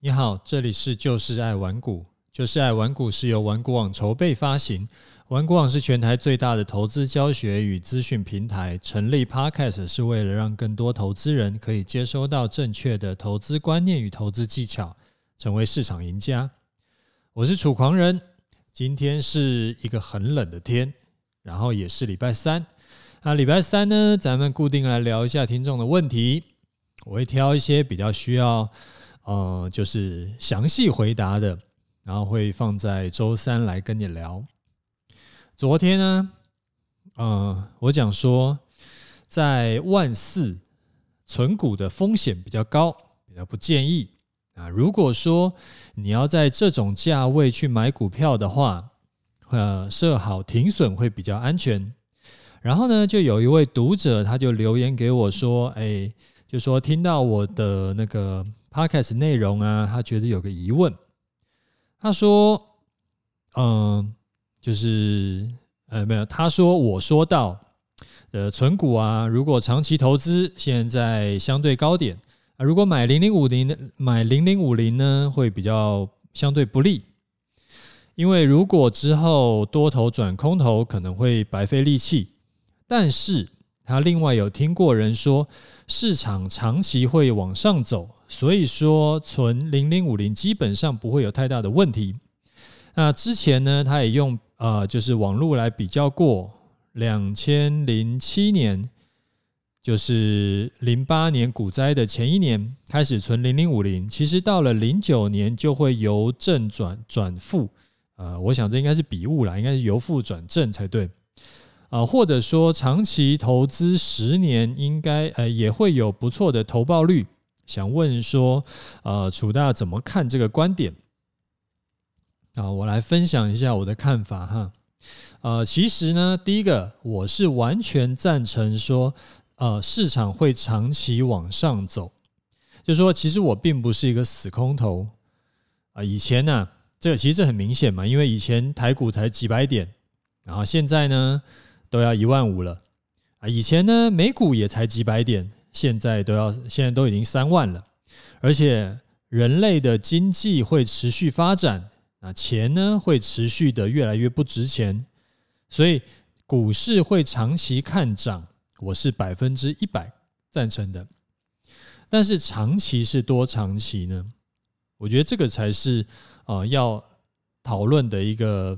你好，这里是就是爱玩股，就是爱玩股是由玩股网筹备发行，玩股网是全台最大的投资教学与资讯平台。成立 Podcast 是为了让更多投资人可以接收到正确的投资观念与投资技巧，成为市场赢家。我是楚狂人，今天是一个很冷的天，然后也是礼拜三。那礼拜三呢，咱们固定来聊一下听众的问题，我会挑一些比较需要。呃，就是详细回答的，然后会放在周三来跟你聊。昨天呢，呃，我讲说在万四存股的风险比较高，比较不建议啊。如果说你要在这种价位去买股票的话，呃，设好停损会比较安全。然后呢，就有一位读者他就留言给我说，哎，就说听到我的那个。Podcast 内容啊，他觉得有个疑问，他说：“嗯，就是呃，没有，他说我说到，呃，存股啊，如果长期投资，现在相对高点啊，如果买零零五零，买零零五零呢，会比较相对不利，因为如果之后多头转空头，可能会白费力气，但是。”他另外有听过人说，市场长期会往上走，所以说存零零五零基本上不会有太大的问题。那之前呢，他也用呃，就是网络来比较过，两千零七年，就是零八年股灾的前一年开始存零零五零，其实到了零九年就会由正转转负，呃，我想这应该是笔误啦，应该是由负转正才对。啊，或者说长期投资十年，应该呃也会有不错的投报率。想问说，呃，楚大怎么看这个观点？啊，我来分享一下我的看法哈。呃，其实呢，第一个我是完全赞成说，呃，市场会长期往上走。就说其实我并不是一个死空头啊。以前呢，这个其实很明显嘛，因为以前台股才几百点，然后现在呢。都要一万五了啊！以前呢，美股也才几百点，现在都要，现在都已经三万了。而且人类的经济会持续发展，那钱呢会持续的越来越不值钱，所以股市会长期看涨，我是百分之一百赞成的。但是长期是多长期呢？我觉得这个才是啊要讨论的一个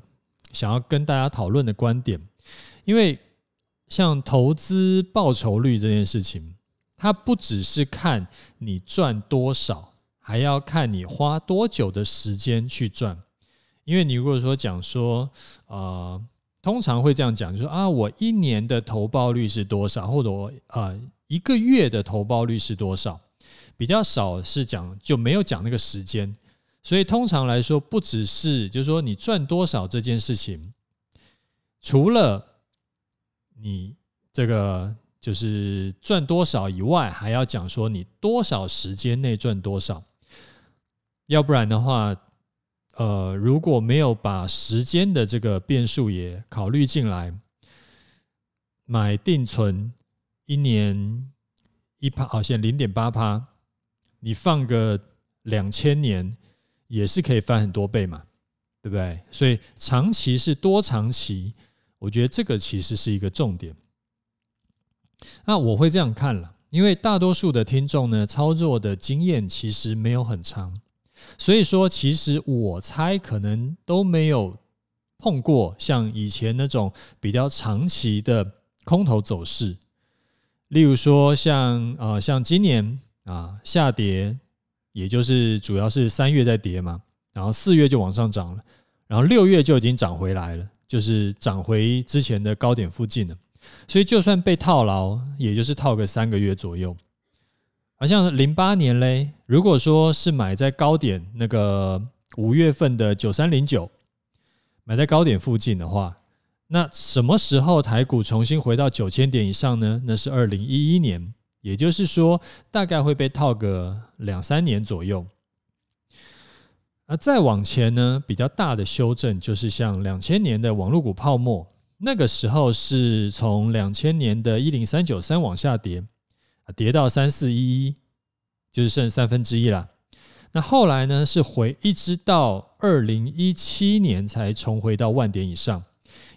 想要跟大家讨论的观点。因为像投资报酬率这件事情，它不只是看你赚多少，还要看你花多久的时间去赚。因为你如果说讲说，呃，通常会这样讲，就说啊，我一年的投报率是多少，或者我呃一个月的投报率是多少，比较少是讲就没有讲那个时间。所以通常来说，不只是就是说你赚多少这件事情，除了你这个就是赚多少以外，还要讲说你多少时间内赚多少，要不然的话，呃，如果没有把时间的这个变数也考虑进来，买定存一年一趴，好像零点八趴，你放个两千年也是可以翻很多倍嘛，对不对？所以长期是多长期？我觉得这个其实是一个重点。那我会这样看了，因为大多数的听众呢，操作的经验其实没有很长，所以说其实我猜可能都没有碰过像以前那种比较长期的空头走势。例如说像呃像今年啊下跌，也就是主要是三月在跌嘛，然后四月就往上涨了，然后六月就已经涨回来了。就是涨回之前的高点附近了，所以就算被套牢，也就是套个三个月左右。好像零八年嘞，如果说是买在高点那个五月份的九三零九，买在高点附近的话，那什么时候台股重新回到九千点以上呢？那是二零一一年，也就是说大概会被套个两三年左右。而再往前呢，比较大的修正就是像两千年的网络股泡沫，那个时候是从两千年的一零三九三往下跌，跌到三四一一，就是剩三分之一了。那后来呢，是回一直到二零一七年才重回到万点以上。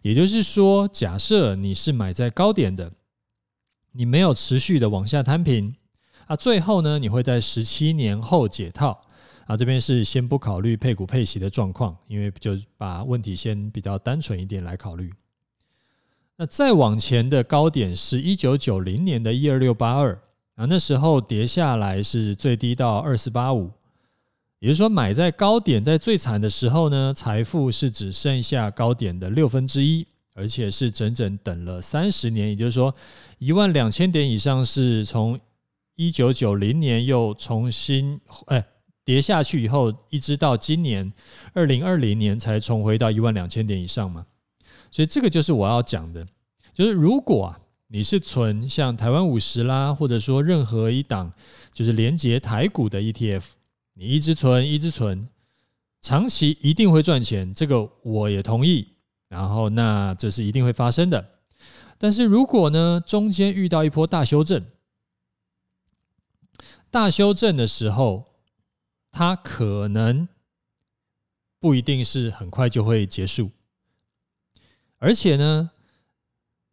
也就是说，假设你是买在高点的，你没有持续的往下摊平啊，最后呢，你会在十七年后解套啊。这边是先不考虑配股配息的状况，因为就把问题先比较单纯一点来考虑。那再往前的高点是一九九零年的一二六八二啊，那时候跌下来是最低到二四八五。也就是说，买在高点，在最惨的时候呢，财富是只剩下高点的六分之一，而且是整整等了三十年。也就是说，一万两千点以上是从一九九零年又重新哎跌下去以后，一直到今年二零二零年才重回到一万两千点以上嘛。所以这个就是我要讲的，就是如果啊你是存像台湾五十啦，或者说任何一档就是连接台股的 ETF。你一直存，一直存，长期一定会赚钱，这个我也同意。然后，那这是一定会发生的。但是如果呢，中间遇到一波大修正，大修正的时候，它可能不一定是很快就会结束。而且呢，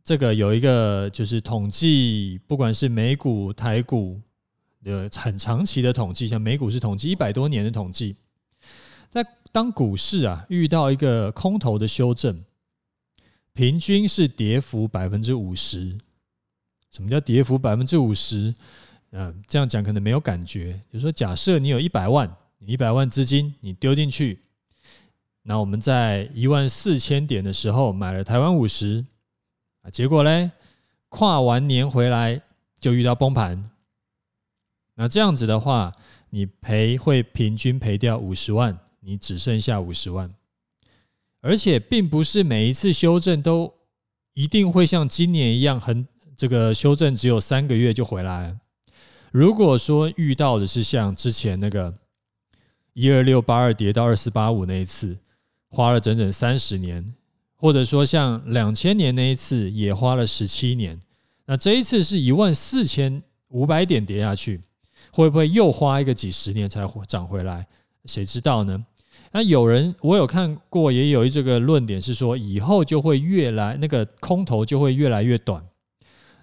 这个有一个就是统计，不管是美股、台股。有很长期的统计，像美股是统计一百多年的统计，在当股市啊遇到一个空头的修正，平均是跌幅百分之五十。什么叫跌幅百分之五十？嗯，这样讲可能没有感觉。就是说，假设你有一百万，你一百万资金你丢进去，那我们在一万四千点的时候买了台湾五十啊，结果嘞，跨完年回来就遇到崩盘。那这样子的话，你赔会平均赔掉五十万，你只剩下五十万，而且并不是每一次修正都一定会像今年一样很这个修正只有三个月就回来。如果说遇到的是像之前那个一二六八二跌到二四八五那一次，花了整整三十年，或者说像两千年那一次也花了十七年，那这一次是一万四千五百点跌下去。会不会又花一个几十年才涨回来？谁知道呢？那有人我有看过，也有一这个论点是说，以后就会越来那个空头就会越来越短。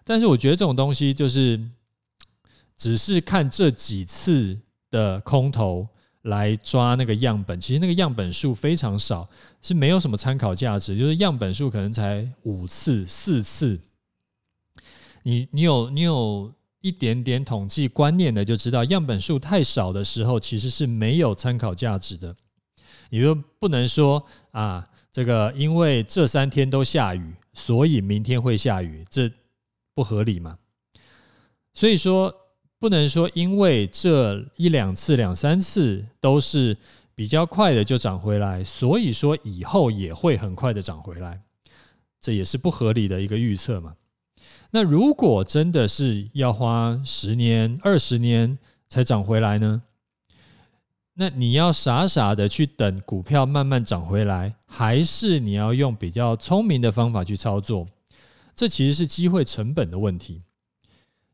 但是我觉得这种东西就是只是看这几次的空头来抓那个样本，其实那个样本数非常少，是没有什么参考价值。就是样本数可能才五次、四次。你你有你有。一点点统计观念的就知道，样本数太少的时候，其实是没有参考价值的。你就不能说啊，这个因为这三天都下雨，所以明天会下雨，这不合理嘛？所以说，不能说因为这一两次、两三次都是比较快的就涨回来，所以说以后也会很快的涨回来，这也是不合理的一个预测嘛。那如果真的是要花十年、二十年才涨回来呢？那你要傻傻的去等股票慢慢涨回来，还是你要用比较聪明的方法去操作？这其实是机会成本的问题。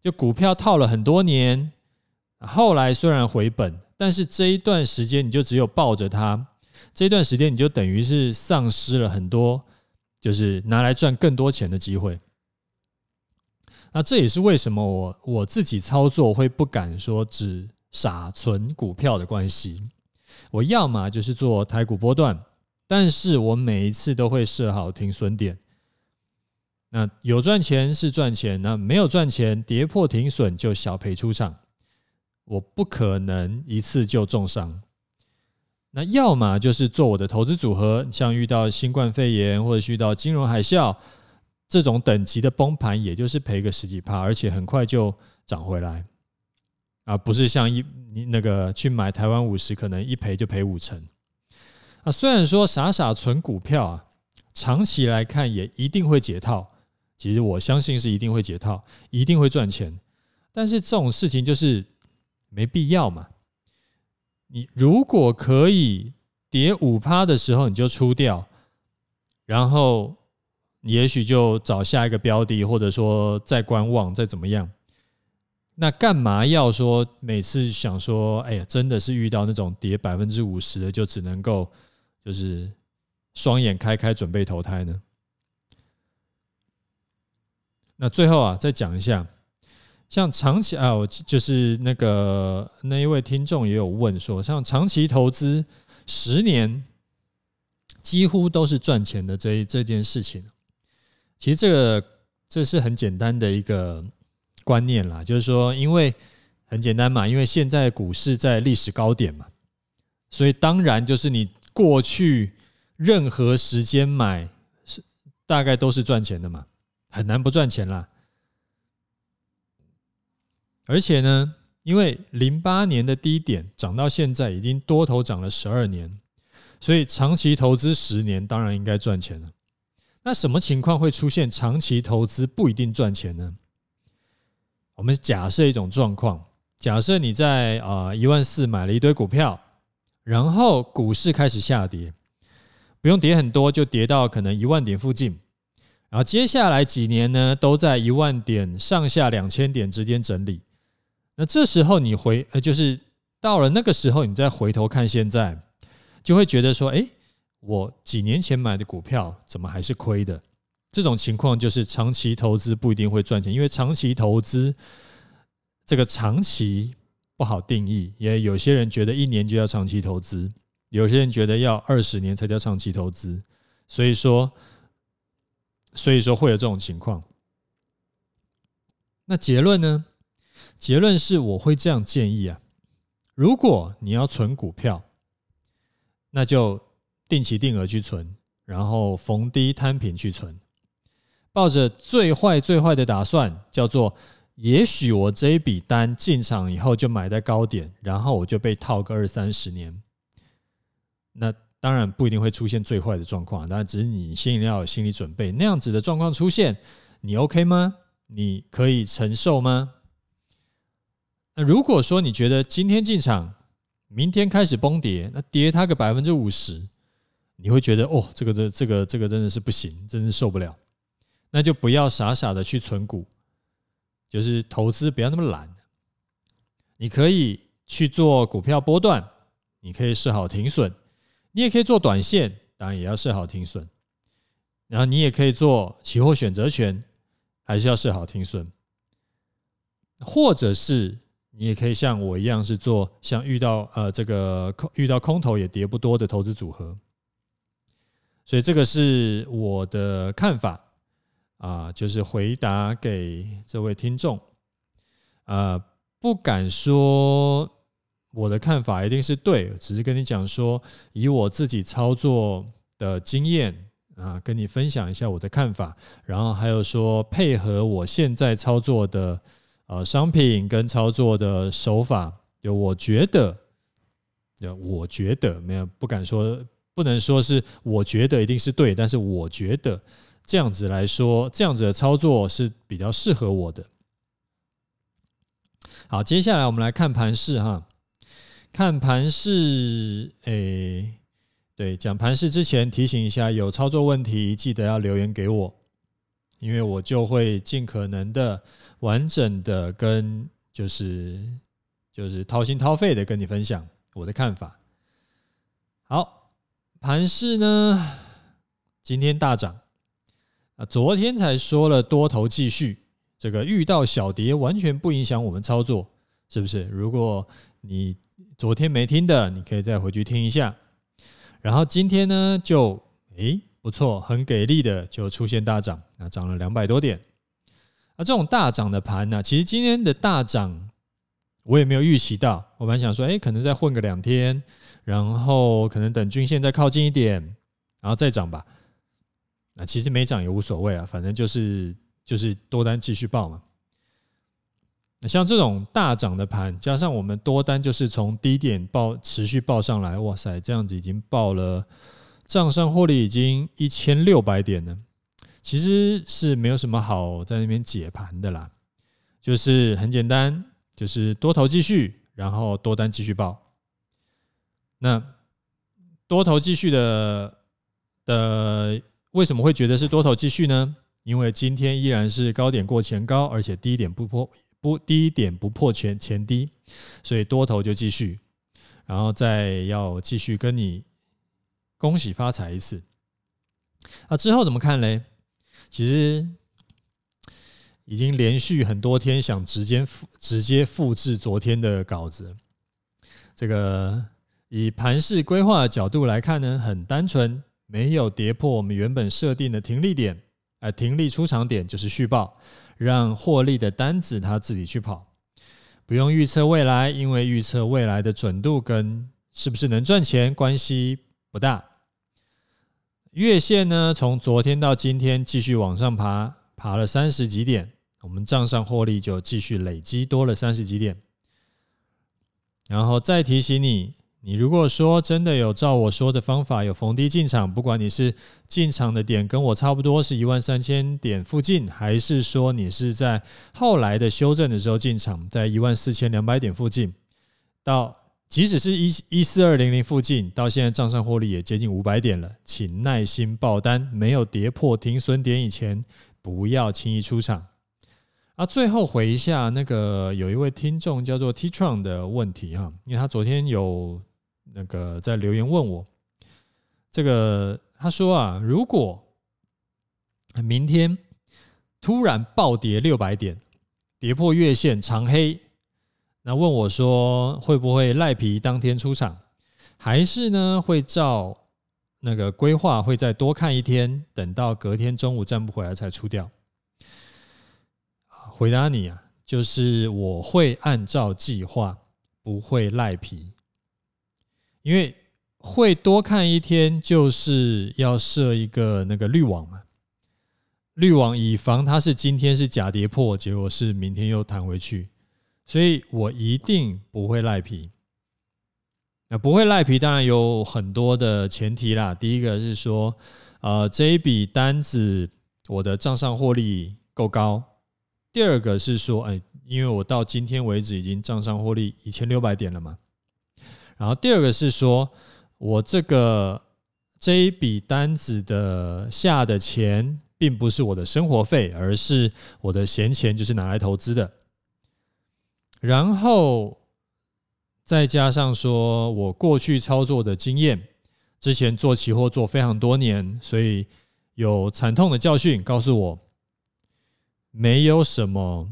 就股票套了很多年，后来虽然回本，但是这一段时间你就只有抱着它，这段时间你就等于是丧失了很多，就是拿来赚更多钱的机会。那这也是为什么我我自己操作会不敢说只傻存股票的关系。我要么就是做台股波段，但是我每一次都会设好停损点。那有赚钱是赚钱，那没有赚钱跌破停损就小赔出场。我不可能一次就重伤。那要么就是做我的投资组合，像遇到新冠肺炎或者遇到金融海啸。这种等级的崩盘，也就是赔个十几趴，而且很快就涨回来，而不是像一那个去买台湾五十，可能一赔就赔五成。啊，虽然说傻傻存股票啊，长期来看也一定会解套，其实我相信是一定会解套，一定会赚钱。但是这种事情就是没必要嘛。你如果可以跌五趴的时候你就出掉，然后你。也许就找下一个标的，或者说再观望，再怎么样。那干嘛要说每次想说，哎呀，真的是遇到那种跌百分之五十的，就只能够就是双眼开开准备投胎呢？那最后啊，再讲一下，像长期啊，我就是那个那一位听众也有问说，像长期投资十年几乎都是赚钱的这这件事情，其实这个这是很简单的一个。观念啦，就是说，因为很简单嘛，因为现在股市在历史高点嘛，所以当然就是你过去任何时间买是大概都是赚钱的嘛，很难不赚钱啦。而且呢，因为零八年的低点涨到现在已经多头涨了十二年，所以长期投资十年当然应该赚钱了。那什么情况会出现长期投资不一定赚钱呢？我们假设一种状况，假设你在啊一万四买了一堆股票，然后股市开始下跌，不用跌很多，就跌到可能一万点附近，然后接下来几年呢都在一万点上下两千点之间整理。那这时候你回呃就是到了那个时候，你再回头看现在，就会觉得说，哎，我几年前买的股票怎么还是亏的？这种情况就是长期投资不一定会赚钱，因为长期投资这个长期不好定义，也有些人觉得一年就要长期投资，有些人觉得要二十年才叫长期投资，所以说，所以说会有这种情况。那结论呢？结论是我会这样建议啊，如果你要存股票，那就定期定额去存，然后逢低摊平去存。抱着最坏最坏的打算，叫做也许我这一笔单进场以后就买在高点，然后我就被套个二三十年。那当然不一定会出现最坏的状况，但只是你心里要有心理准备。那样子的状况出现，你 OK 吗？你可以承受吗？那如果说你觉得今天进场，明天开始崩跌，那跌它个百分之五十，你会觉得哦，这个这这个这个真的是不行，真是受不了。那就不要傻傻的去存股，就是投资不要那么懒。你可以去做股票波段，你可以设好停损，你也可以做短线，当然也要设好停损。然后你也可以做期货选择权，还是要设好停损。或者是你也可以像我一样，是做像遇到呃这个空遇到空头也跌不多的投资组合。所以这个是我的看法。啊，就是回答给这位听众，呃，不敢说我的看法一定是对，只是跟你讲说，以我自己操作的经验啊，跟你分享一下我的看法，然后还有说配合我现在操作的呃商品跟操作的手法，就我觉得，就我觉得没有不敢说，不能说是我觉得一定是对，但是我觉得。这样子来说，这样子的操作是比较适合我的。好，接下来我们来看盘势哈。看盘市，诶，对，讲盘市之前提醒一下，有操作问题记得要留言给我，因为我就会尽可能的完整的跟就是就是掏心掏肺的跟你分享我的看法。好，盘势呢，今天大涨。啊，昨天才说了多头继续，这个遇到小跌完全不影响我们操作，是不是？如果你昨天没听的，你可以再回去听一下。然后今天呢，就诶不错，很给力的就出现大涨，啊涨了两百多点。啊，这种大涨的盘呢，其实今天的大涨我也没有预期到，我本来想说，诶可能再混个两天，然后可能等均线再靠近一点，然后再涨吧。那其实没涨也无所谓啊，反正就是就是多单继续报嘛。像这种大涨的盘，加上我们多单就是从低点报持续报上来，哇塞，这样子已经报了账上获利已经一千六百点了。其实是没有什么好在那边解盘的啦，就是很简单，就是多头继续，然后多单继续报。那多头继续的的。为什么会觉得是多头继续呢？因为今天依然是高点过前高，而且低点不破不低点不破前前低，所以多头就继续，然后再要继续跟你恭喜发财一次。啊，之后怎么看嘞？其实已经连续很多天想直接复直接复制昨天的稿子。这个以盘势规划的角度来看呢，很单纯，没有跌破我们原本设定的停利点，呃，停利出场点就是续报。让获利的单子他自己去跑，不用预测未来，因为预测未来的准度跟是不是能赚钱关系不大。月线呢，从昨天到今天继续往上爬，爬了三十几点，我们账上获利就继续累积多了三十几点。然后再提醒你。你如果说真的有照我说的方法有逢低进场，不管你是进场的点跟我差不多是一万三千点附近，还是说你是在后来的修正的时候进场，在一万四千两百点附近，到即使是一一四二零零附近，到现在账上获利也接近五百点了，请耐心报单，没有跌破停损点以前，不要轻易出场。啊，最后回一下那个有一位听众叫做 T-Tron 的问题哈，因为他昨天有。那个在留言问我，这个他说啊，如果明天突然暴跌六百点，跌破月线长黑，那问我说会不会赖皮当天出场，还是呢会照那个规划会再多看一天，等到隔天中午站不回来才出掉？回答你啊，就是我会按照计划，不会赖皮。因为会多看一天，就是要设一个那个滤网嘛，滤网以防它是今天是假跌破，结果是明天又弹回去，所以我一定不会赖皮。那不会赖皮，当然有很多的前提啦。第一个是说，呃，这一笔单子我的账上获利够高；第二个是说，哎，因为我到今天为止已经账上获利一千六百点了嘛。然后第二个是说，我这个这一笔单子的下的钱，并不是我的生活费，而是我的闲钱，就是拿来投资的。然后再加上说我过去操作的经验，之前做期货做非常多年，所以有惨痛的教训告诉我，没有什么，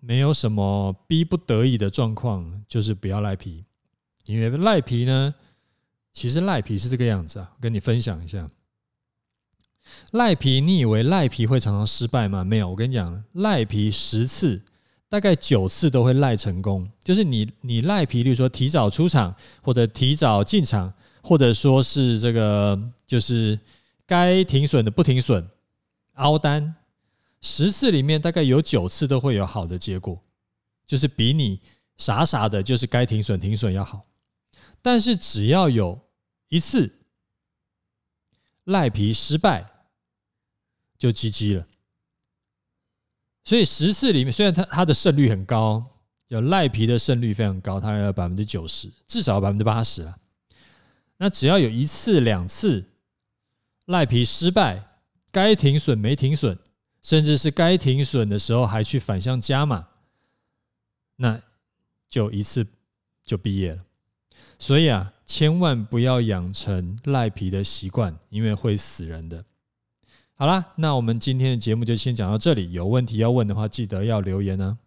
没有什么逼不得已的状况，就是不要赖皮。因为赖皮呢，其实赖皮是这个样子啊，跟你分享一下。赖皮，你以为赖皮会常常失败吗？没有，我跟你讲，赖皮十次，大概九次都会赖成功。就是你，你赖皮，例如说提早出场，或者提早进场，或者说是这个，就是该停损的不停损，凹单，十次里面大概有九次都会有好的结果，就是比你傻傻的，就是该停损停损要好。但是只要有一次赖皮失败，就 GG 了。所以十次里面，虽然他他的胜率很高，有赖皮的胜率非常高，他有百分之九十，至少百分之八十了。那只要有一次、两次赖皮失败，该停损没停损，甚至是该停损的时候还去反向加码，那就一次就毕业了。所以啊，千万不要养成赖皮的习惯，因为会死人的。好啦，那我们今天的节目就先讲到这里。有问题要问的话，记得要留言呢。